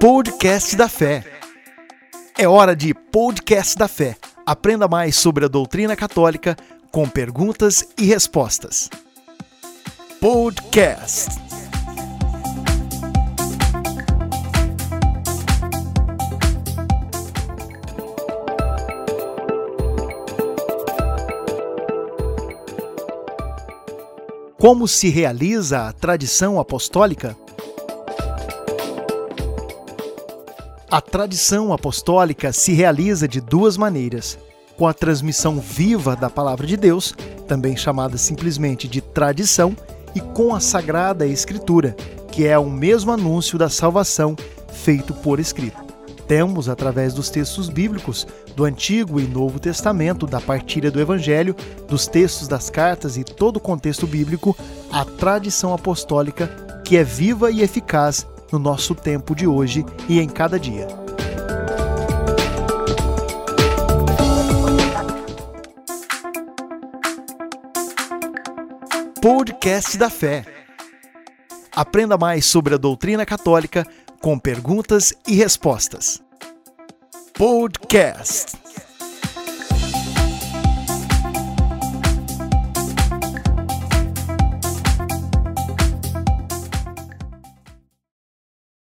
Podcast da Fé. É hora de Podcast da Fé. Aprenda mais sobre a doutrina católica com perguntas e respostas. Podcast. Como se realiza a tradição apostólica? A tradição apostólica se realiza de duas maneiras: com a transmissão viva da palavra de Deus, também chamada simplesmente de tradição, e com a Sagrada Escritura, que é o mesmo anúncio da salvação feito por escrito. Temos, através dos textos bíblicos do Antigo e Novo Testamento, da partilha do Evangelho, dos textos das cartas e todo o contexto bíblico, a tradição apostólica que é viva e eficaz no nosso tempo de hoje e em cada dia. Podcast da Fé. Aprenda mais sobre a doutrina católica com perguntas e respostas. Podcast.